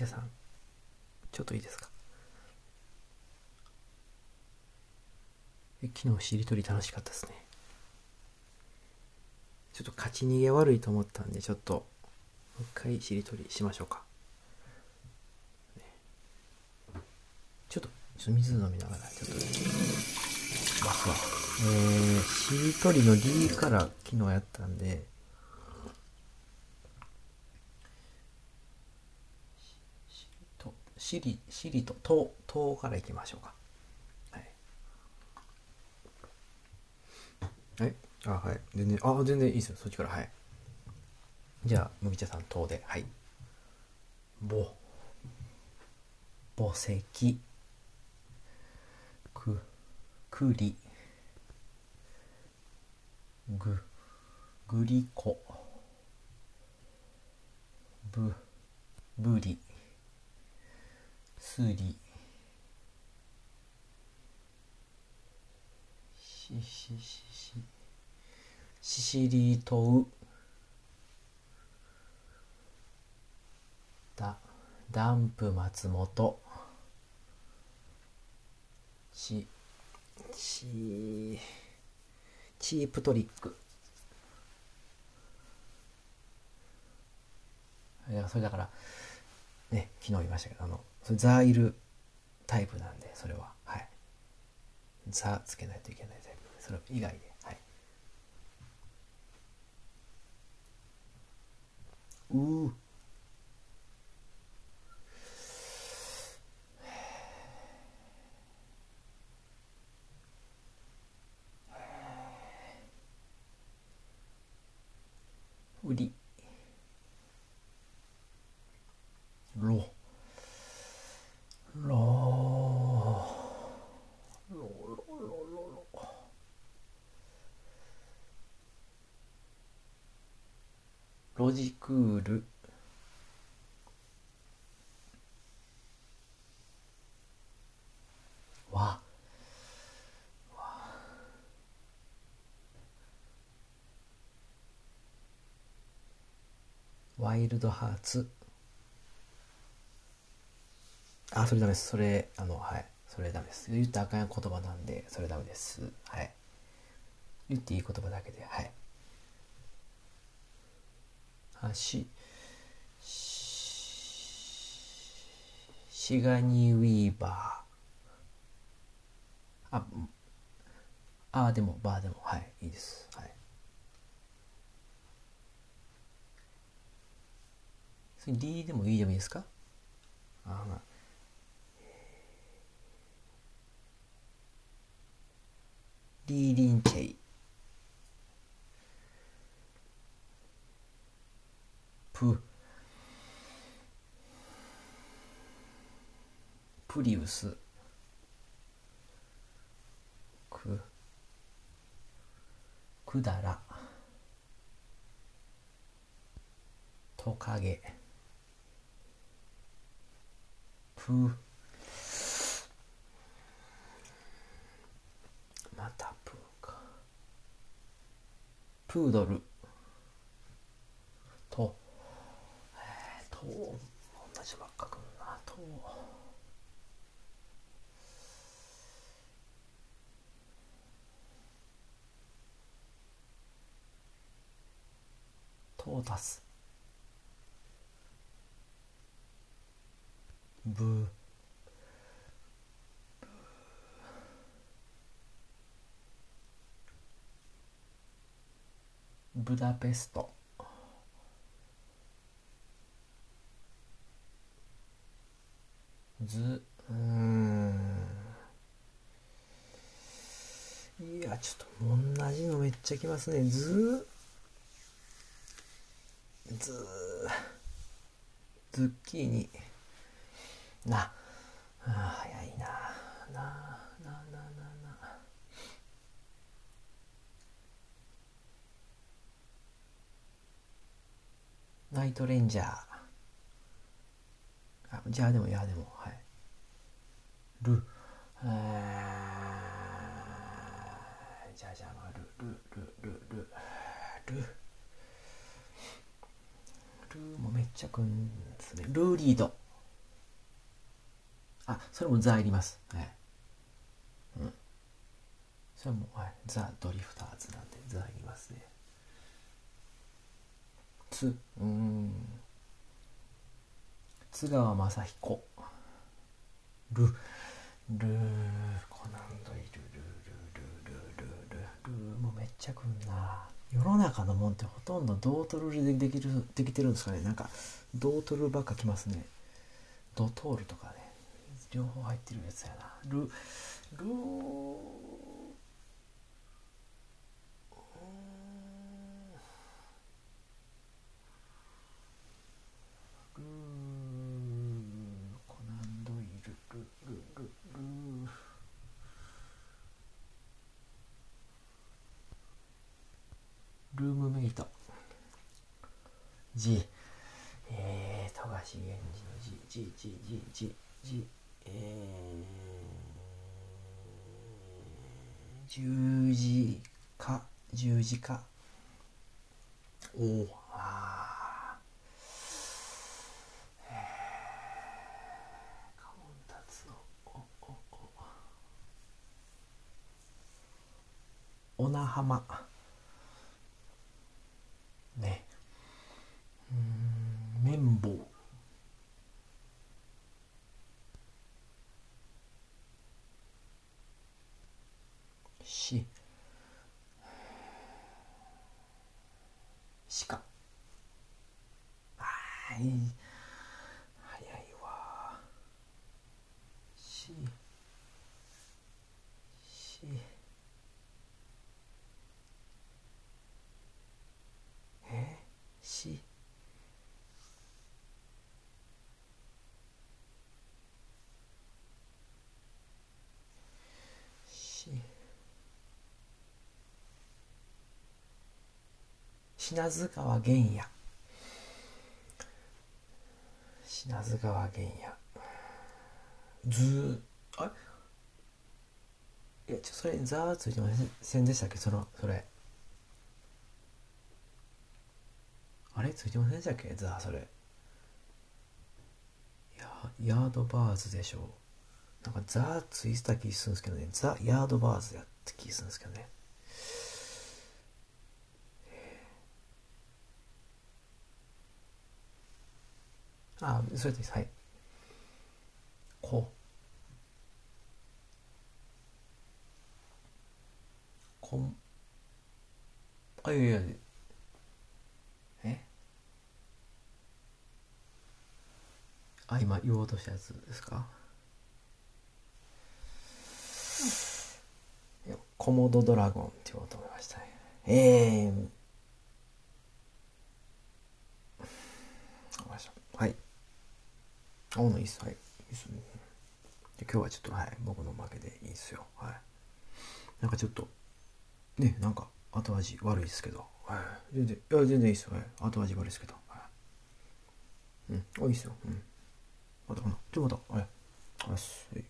茶さん。ちょっといいですか？昨日しりとり楽しかったですね。ちょっと勝ち逃げ悪いと思ったんでちょっともう一回しりとりしましょうか、ちょっとちょっと水飲みながらちょっと。ますわえー、しりとりの D から昨日やったんでしとしりしりとととからいきましょうか。はい。はい。あはい。全然あ全然いいですよ。そっちから。はい。じゃあ麦茶さんとで。はい。ぼ墓石。くくり。ぐぐりこ。ぶぶり。すりしししし。ししりとう。だ。ダンプ松本。ししチープトリック。いやそれだからね昨日言いましたけどあのそれザいるタイプなんでそれは。はい。ザつけないといけないタイプ。それ以外で。はい。うー。ロジクール。わ。ワイルドハーツ。あそれダメです。それあのはい。それダメです。言ったらあかん言葉なんでそれダメです。はい。言っていい言葉だけではい。しシガニー・ウィーバー。ああでもバーでもはいいいです。はい。それ D でも E でもいいですか？あまあ。リーリンチェイ。プ。プリウス。くくだらトカゲ。プ。またプーか。プードルとえー、と同じばっかくんなとトータスブ。ブダペスト。ずうん。いやちょっと同じのめっちゃきますね。ずずズッキーニ。な。あ早いな。ななななな。ナイトレンジャー。あじゃあでもいやでもはい。ルえーじゃじゃあまルルルルルル。ルーもめっちゃくんですね。ルーリード。あそれもザいります。はい。うん。それもはい。ザ・ドリフターズなんでザいりますね。つうん。津川雅彦。ルルーコナンドイルルルルルルルルもうめっちゃくんな世の中のもんってほとんどドートルでできるできてるんですかねなんかドートルばっかきますねドトールとかね両方入ってるやつやなルルルコナンドイルルルルルルームメイト。G えー、富樫源氏の G G G G G G えー、十字架十字架おおあー。えー、カモン達夫おおお。おなはまねうーん綿棒し鹿ああいい早いわししえしし品津川玄也。品津川玄也。ずーあいやちょそれザーついてませんでしたっけ？そのそれ。あれ？ついてませんでしたっけ？ザーそれ。ヤヤードバーズでしょう。なんかザーついてた気するんですけどね。ザ・ヤードバーズやった気するんですけどね。あそれですはい。ここんあいやいや。え？あ今言おうとしたやつですか？コモドドラゴンって言おうと思いましたね。ええー、わかりましたはい青のいいっすはいいいっすね。で今日はちょっとはい僕の負けでいいっすよ。はい。なんかちょっとねなんか後味悪いですけど。はい。全然いや全然いいっすよ、はい、後味悪いですけど。はい。うん。あいいっすよ。うん。またかなちょまた。はい。あっす。はい。